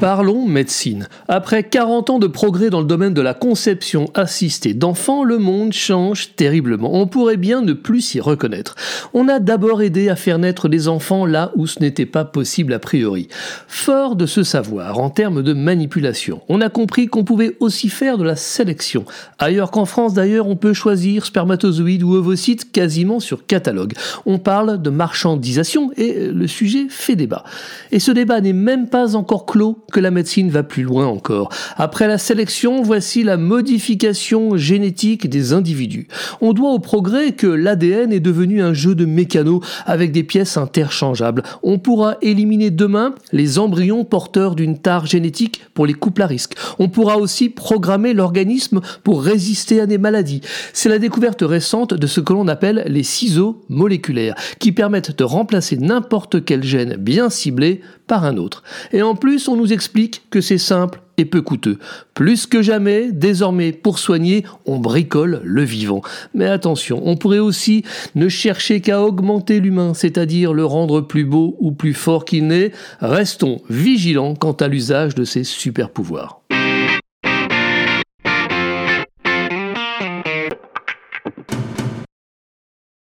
Parlons médecine. Après 40 ans de progrès dans le domaine de la conception assistée d'enfants, le monde change terriblement. On pourrait bien ne plus s'y reconnaître. On a d'abord aidé à faire naître des enfants là où ce n'était pas possible a priori. Fort de ce savoir en termes de manipulation, on a compris qu'on pouvait aussi faire de la sélection. Ailleurs qu'en France d'ailleurs, on peut choisir spermatozoïdes ou ovocytes quasiment sur catalogue. On parle de marchandisation et le sujet fait débat. Et ce débat n'est même pas encore clos que la médecine va plus loin encore. Après la sélection, voici la modification génétique des individus. On doit au progrès que l'ADN est devenu un jeu de mécano avec des pièces interchangeables. On pourra éliminer demain les embryons porteurs d'une tare génétique pour les couples à risque. On pourra aussi programmer l'organisme pour résister à des maladies. C'est la découverte récente de ce que l'on appelle les ciseaux moléculaires, qui permettent de remplacer n'importe quel gène bien ciblé un autre. Et en plus, on nous explique que c'est simple et peu coûteux. Plus que jamais, désormais, pour soigner, on bricole le vivant. Mais attention, on pourrait aussi ne chercher qu'à augmenter l'humain, c'est-à-dire le rendre plus beau ou plus fort qu'il n'est. Restons vigilants quant à l'usage de ces super pouvoirs.